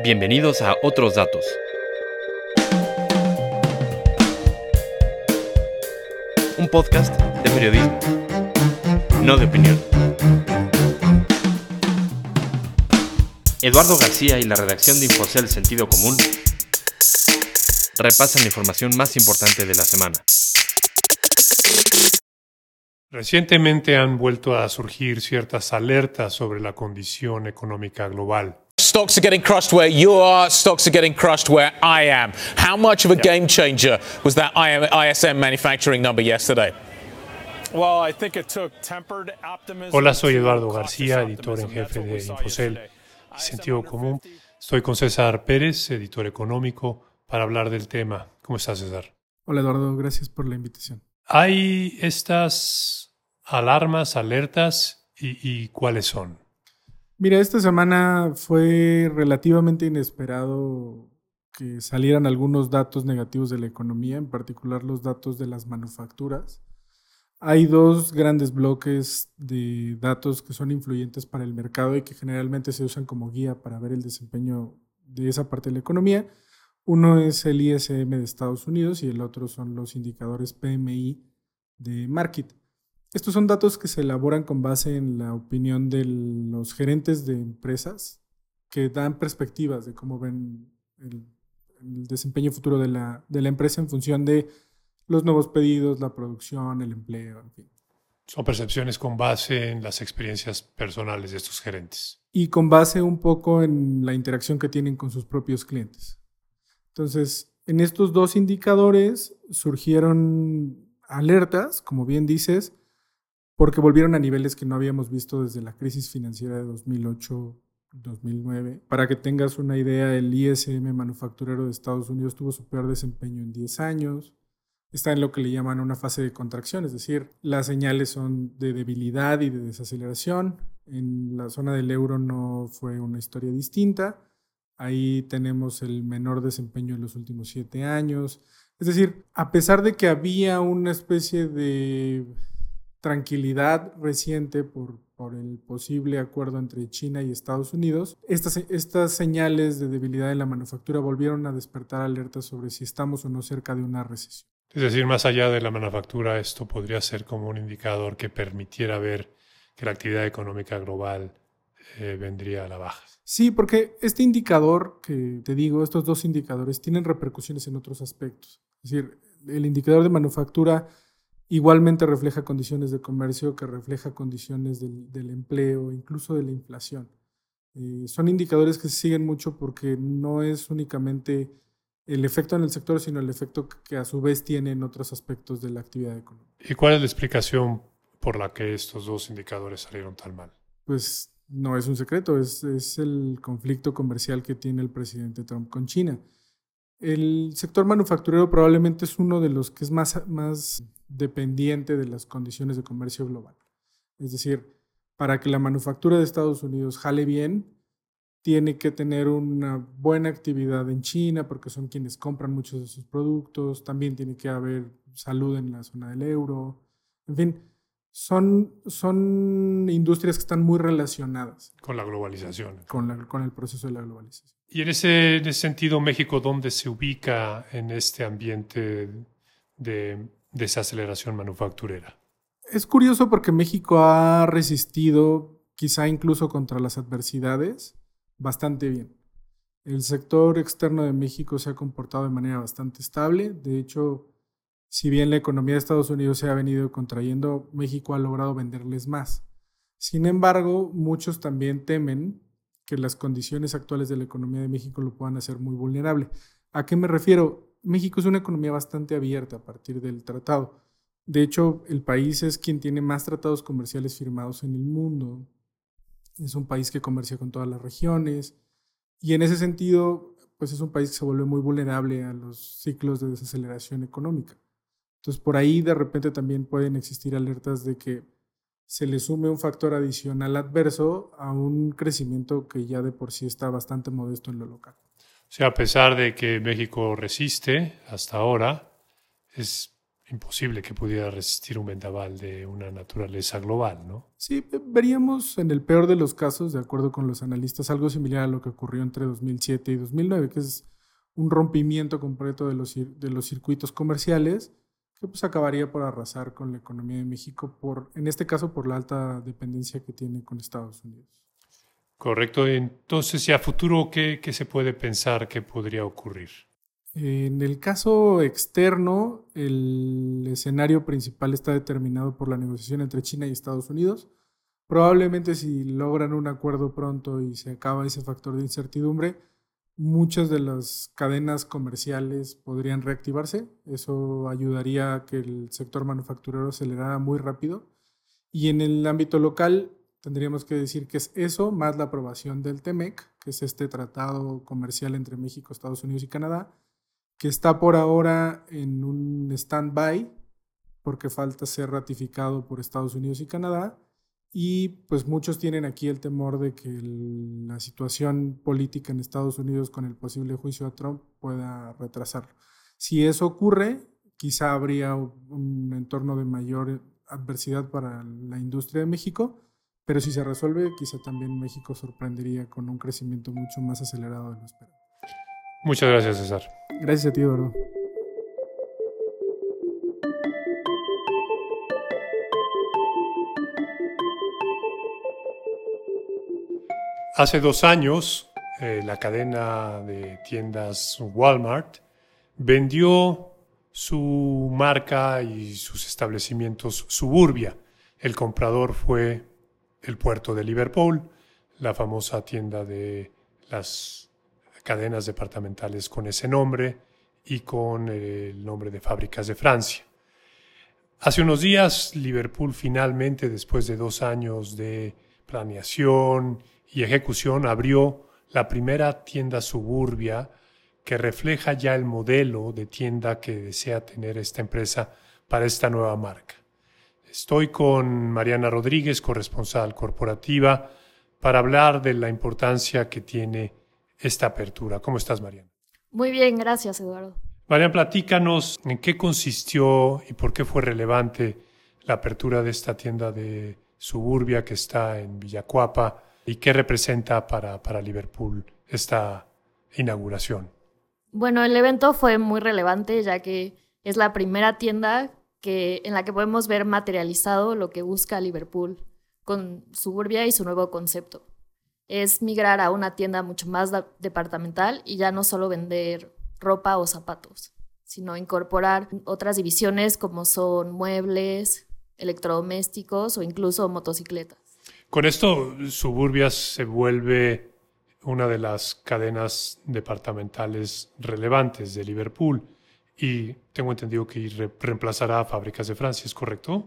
Bienvenidos a Otros Datos. Un podcast de periodismo, no de opinión. Eduardo García y la redacción de Infocel Sentido Común repasan la información más importante de la semana. Recientemente han vuelto a surgir ciertas alertas sobre la condición económica global. Stocks are getting crushed where you are, stocks are getting crushed where I am. How much of a game changer was that ISM manufacturing number yesterday? Hola, soy Eduardo García, editor en jefe de Infocel y Sentido Común. Estoy con César Pérez, editor económico, para hablar del tema. ¿Cómo estás, César? Hola, Eduardo, gracias por la invitación. Hay estas alarmas, alertas y, cuáles son. Mira, esta semana fue relativamente inesperado que salieran algunos datos negativos de la economía, en particular los datos de las manufacturas. Hay dos grandes bloques de datos que son influyentes para el mercado y que generalmente se usan como guía para ver el desempeño de esa parte de la economía. Uno es el ISM de Estados Unidos y el otro son los indicadores PMI de Market. Estos son datos que se elaboran con base en la opinión de los gerentes de empresas que dan perspectivas de cómo ven el, desempeño futuro de la, de la, empresa en función de los nuevos pedidos, la producción, el empleo, en fin. Son percepciones con base en las experiencias personales de estos gerentes. Y con base un poco en la interacción que tienen con sus propios clientes. Entonces, en estos dos indicadores surgieron alertas, como bien dices, porque volvieron a niveles que no habíamos visto desde la crisis financiera de 2008-2009. Para que tengas una idea, el ISM manufacturero de Estados Unidos tuvo su peor desempeño en 10 años. Está en lo que le llaman una fase de contracción, es decir, las señales son de debilidad y de desaceleración. En la zona del euro no fue una historia distinta. Ahí tenemos el menor desempeño en los últimos siete años. Es decir, a pesar de que había una especie de tranquilidad reciente por, por el posible acuerdo entre China y Estados Unidos, estas, estas señales de debilidad en la manufactura volvieron a despertar alertas sobre si estamos o no cerca de una recesión. Es decir, más allá de la manufactura, esto podría ser como un indicador que permitiera ver que la actividad económica global eh, vendría a la baja. Sí, porque este indicador que te digo, estos dos indicadores tienen repercusiones en otros aspectos. Es decir, el indicador de manufactura igualmente refleja condiciones de comercio, que refleja condiciones del, empleo, incluso de la inflación. Eh, son indicadores que se siguen mucho porque no es únicamente el efecto en el sector, sino el efecto que a su vez tiene en otros aspectos de la actividad económica. ¿Y cuál es la explicación por la que estos dos indicadores salieron tan mal? Pues no es un secreto, es, el conflicto comercial que tiene el presidente Trump con China. El sector manufacturero probablemente es uno de los que es más, más dependiente de las condiciones de comercio global. Es decir, para que la manufactura de Estados Unidos jale bien, tiene que tener una buena actividad en China porque son quienes compran muchos de sus productos, también tiene que haber salud en la zona del euro, en fin, son, son industrias que están muy relacionadas. Con la globalización. Con, con el proceso de la globalización. Y en ese, en ese, sentido, México, ¿dónde se ubica en este ambiente de desaceleración manufacturera? Es curioso porque México ha resistido, quizá incluso contra las adversidades, bastante bien. El sector externo de México se ha comportado de manera bastante estable. De hecho, si bien la economía de Estados Unidos se ha venido contrayendo, México ha logrado venderles más. Sin embargo, muchos también temen que las condiciones actuales de la economía de México lo puedan hacer muy vulnerable. ¿A qué me refiero? México es una economía bastante abierta a partir del tratado. De hecho, el país es quien tiene más tratados comerciales firmados en el mundo. Es un país que comercia con todas las regiones. Y en ese sentido, pues es un país que se vuelve muy vulnerable a los ciclos de desaceleración económica. Entonces, por ahí de repente también pueden existir alertas de que se le sume un factor adicional adverso a un crecimiento que ya de por sí está bastante modesto en lo local. O sea, a pesar de que México resiste hasta ahora, es imposible que pudiera resistir un vendaval de una naturaleza global, ¿no? Sí, veríamos en el peor de los casos, de acuerdo con los analistas, algo similar a lo que ocurrió entre 2007 y 2009, que es un rompimiento completo de los, de los circuitos comerciales que pues acabaría por arrasar con la economía de México, por, en este caso por la alta dependencia que tiene con Estados Unidos. Correcto. Entonces, ¿y a futuro qué, qué se puede pensar que podría ocurrir? En el caso externo, el escenario principal está determinado por la negociación entre China y Estados Unidos. Probablemente si logran un acuerdo pronto y se acaba ese factor de incertidumbre, muchas de las cadenas comerciales podrían reactivarse. Eso ayudaría a que el sector manufacturero acelerara muy rápido. Y en el ámbito local, tendríamos que decir que es eso, más la aprobación del TEMEC, que es este tratado comercial entre México, Estados Unidos y Canadá, que está por ahora en un stand-by porque falta ser ratificado por Estados Unidos y Canadá. Y pues muchos tienen aquí el temor de que la situación política en Estados Unidos con el posible juicio a Trump pueda retrasarlo. Si eso ocurre, quizá habría un entorno de mayor adversidad para la industria de México, pero si se resuelve, quizá también México sorprendería con un crecimiento mucho más acelerado de lo esperado. Muchas gracias, César. Gracias a ti, Eduardo. Hace dos años, eh, la cadena de tiendas Walmart vendió su marca y sus establecimientos Suburbia. El comprador fue el puerto de Liverpool, la famosa tienda de las cadenas departamentales con ese nombre y con el nombre de fábricas de Francia. Hace unos días, Liverpool finalmente, después de dos años de planeación y ejecución, abrió la primera tienda suburbia que refleja ya el modelo de tienda que desea tener esta empresa para esta nueva marca. Estoy con Mariana Rodríguez, corresponsal corporativa, para hablar de la importancia que tiene esta apertura. ¿Cómo estás, Mariana? Muy bien, gracias, Eduardo. Mariana, platícanos en qué consistió y por qué fue relevante la apertura de esta tienda de suburbia que está en Villacuapa y qué representa para, para Liverpool esta inauguración. Bueno, el evento fue muy relevante ya que es la primera tienda que, en la que podemos ver materializado lo que busca Liverpool con Suburbia y su nuevo concepto es migrar a una tienda mucho más departamental y ya no solo vender ropa o zapatos, sino incorporar otras divisiones como son muebles, electrodomésticos o incluso motocicletas. Con esto, Suburbias se vuelve una de las cadenas departamentales relevantes de Liverpool y tengo entendido que reemplazará a Fábricas de Francia, ¿es correcto?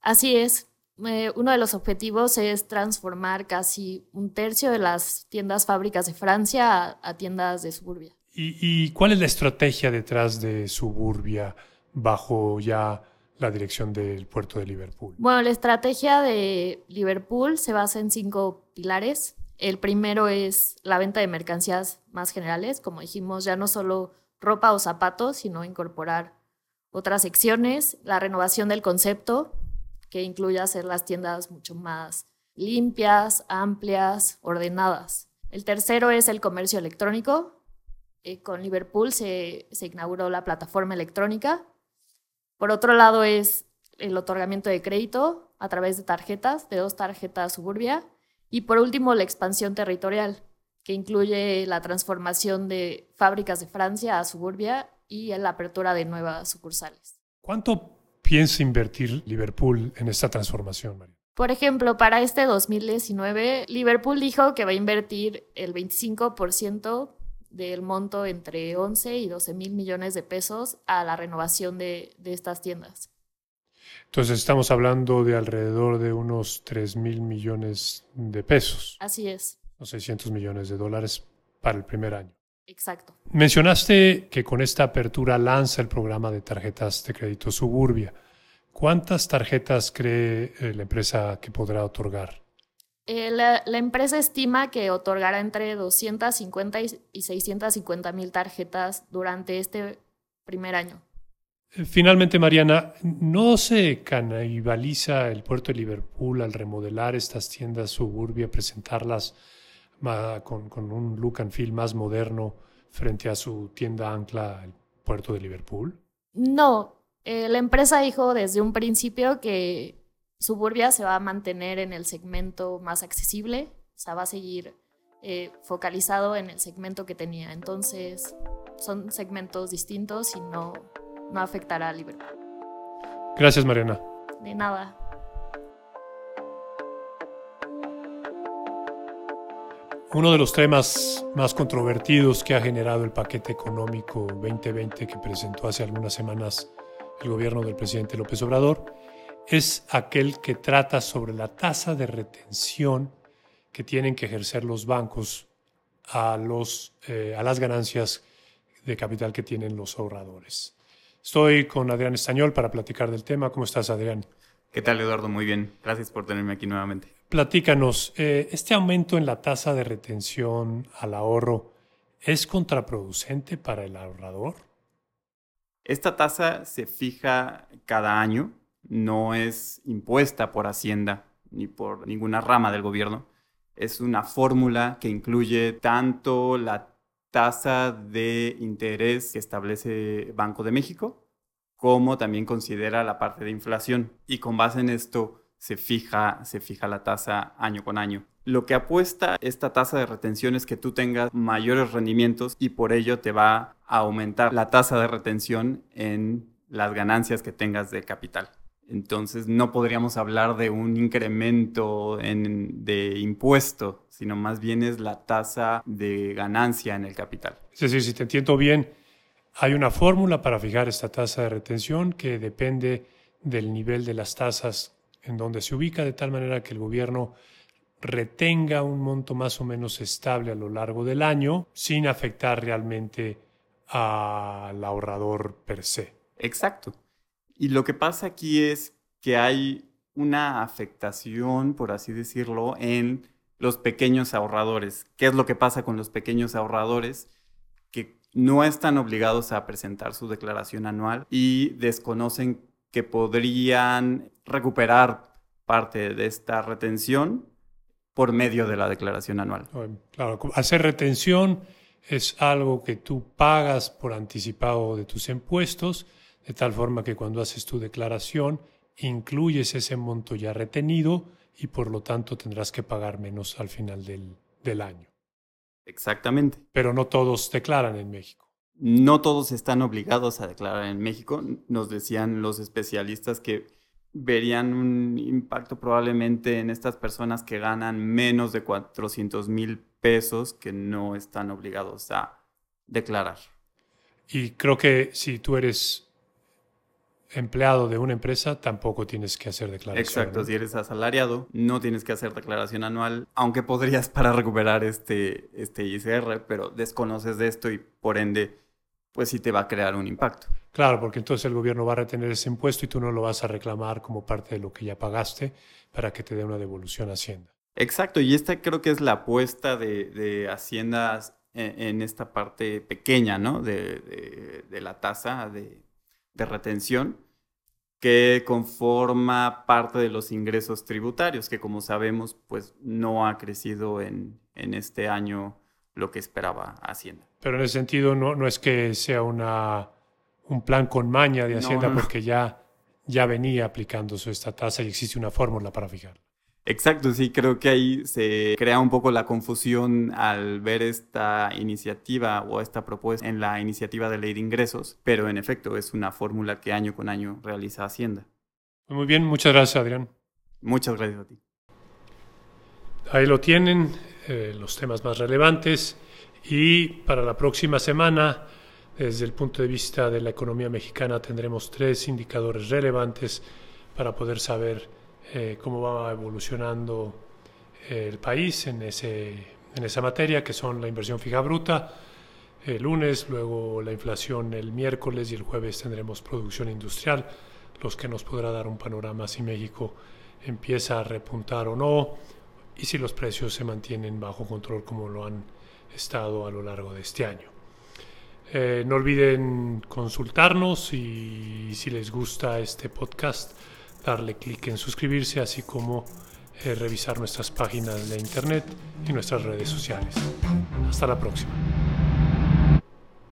Así es. Eh, uno de los objetivos es transformar casi un tercio de las tiendas fábricas de Francia a, tiendas de Suburbia. ¿Y, cuál es la estrategia detrás de Suburbia bajo ya la dirección del puerto de Liverpool? Bueno, la estrategia de Liverpool se basa en cinco pilares. El primero es la venta de mercancías más generales, como dijimos, ya no solo ropa o zapatos, sino incorporar otras secciones, la renovación del concepto, que incluye hacer las tiendas mucho más limpias, amplias, ordenadas. El tercero es el comercio electrónico. Eh, con Liverpool se, se inauguró la plataforma electrónica. Por otro lado es el otorgamiento de crédito a través de tarjetas, de dos tarjetas Suburbia. Y por último, la expansión territorial, que incluye la transformación de fábricas de Francia a Suburbia y la apertura de nuevas sucursales. ¿Cuánto piensa invertir Liverpool en esta transformación, María? Por ejemplo, para este 2019, Liverpool dijo que va a invertir el 25% del monto entre 11 y 12 mil millones de pesos a la renovación de, de estas tiendas. Entonces estamos hablando de alrededor de unos 3 mil millones de pesos. Así es. O 600 millones de dólares para el primer año. Exacto. Mencionaste que con esta apertura lanza el programa de tarjetas de crédito Suburbia. ¿Cuántas tarjetas cree eh, la empresa que podrá otorgar? Eh, la, empresa estima que otorgará entre 250 y 650 mil tarjetas durante este primer año. Finalmente, Mariana, ¿no se canibaliza el puerto de Liverpool al remodelar estas tiendas suburbia, presentarlas con, con, un look and feel más moderno frente a su tienda ancla, el puerto de Liverpool? No, eh, la empresa dijo desde un principio que Suburbia se va a mantener en el segmento más accesible, o sea, va a seguir eh, focalizado en el segmento que tenía. Entonces, son segmentos distintos y no, no afectará a Liverpool. Gracias, Mariana. De nada. Uno de los temas más controvertidos que ha generado el paquete económico 2020 que presentó hace algunas semanas el gobierno del presidente López Obrador es aquel que trata sobre la tasa de retención que tienen que ejercer los bancos a, los, eh, a las ganancias de capital que tienen los ahorradores. Estoy con Adrián Estañol para platicar del tema. ¿Cómo estás, Adrián? ¿Qué tal, Eduardo? Muy bien. Gracias por tenerme aquí nuevamente. Platícanos, eh, ¿este aumento en la tasa de retención al ahorro es contraproducente para el ahorrador? Esta tasa se fija cada año, no es impuesta por Hacienda ni por ninguna rama del gobierno. Es una fórmula que incluye tanto la tasa de interés que establece Banco de México, como también considera la parte de inflación. Y con base en esto se fija, se fija la tasa año con año. Lo que apuesta esta tasa de retención es que tú tengas mayores rendimientos y por ello te va a aumentar la tasa de retención en las ganancias que tengas de capital. Entonces no podríamos hablar de un incremento de impuesto, sino más bien es la tasa de ganancia en el capital. Es decir, si te entiendo bien, hay una fórmula para fijar esta tasa de retención que depende del nivel de las tasas en donde se ubica, de tal manera que el gobierno retenga un monto más o menos estable a lo largo del año sin afectar realmente al ahorrador per se. Exacto. Y lo que pasa aquí es que hay una afectación, por así decirlo, en los pequeños ahorradores. ¿Qué es lo que pasa con los pequeños ahorradores? No están obligados a presentar su declaración anual y desconocen que podrían recuperar parte de esta retención por medio de la declaración anual. Claro, hacer retención es algo que tú pagas por anticipado de tus impuestos de tal forma que cuando haces tu declaración incluyes ese monto ya retenido y por lo tanto tendrás que pagar menos al final del, del año. Exactamente. Pero no todos declaran en México. No todos están obligados a declarar en México. Nos decían los especialistas que verían un impacto probablemente en estas personas que ganan menos de 400 mil pesos que no están obligados a declarar. Y creo que si tú eres empleado de una empresa, tampoco tienes que hacer declaración. Exacto, si eres asalariado, no tienes que hacer declaración anual, aunque podrías para recuperar este, este ICR, pero desconoces de esto y por ende, pues sí te va a crear un impacto. Claro, porque entonces el gobierno va a retener ese impuesto y tú no lo vas a reclamar como parte de lo que ya pagaste para que te dé una devolución a Hacienda. Exacto, y esta creo que es la apuesta de, de Hacienda en, esta parte pequeña, ¿no? De, de la tasa de, de retención que conforma parte de los ingresos tributarios, que como sabemos, pues no ha crecido en, en este año lo que esperaba Hacienda. Pero en ese sentido no, no es que sea una, un plan con maña de Hacienda, porque ya, ya venía aplicándose esta tasa y existe una fórmula para fijarla. Exacto, sí, creo que ahí se crea un poco la confusión al ver esta iniciativa o esta propuesta en la iniciativa de ley de ingresos, pero en efecto es una fórmula que año con año realiza Hacienda. Muy bien, muchas gracias Adrián. Muchas gracias a ti. Ahí lo tienen, eh, los temas más relevantes y para la próxima semana, desde el punto de vista de la economía mexicana, tendremos tres indicadores relevantes para poder saber eh, cómo va evolucionando eh, el país en, ese, en esa materia, que son la inversión fija bruta el lunes, luego la inflación el miércoles y el jueves tendremos producción industrial, los que nos podrá dar un panorama si México empieza a repuntar o no y si los precios se mantienen bajo control como lo han estado a lo largo de este año. Eh, no olviden consultarnos y si les gusta este podcast, darle clic en suscribirse, así como eh, revisar nuestras páginas de internet y nuestras redes sociales. Hasta la próxima.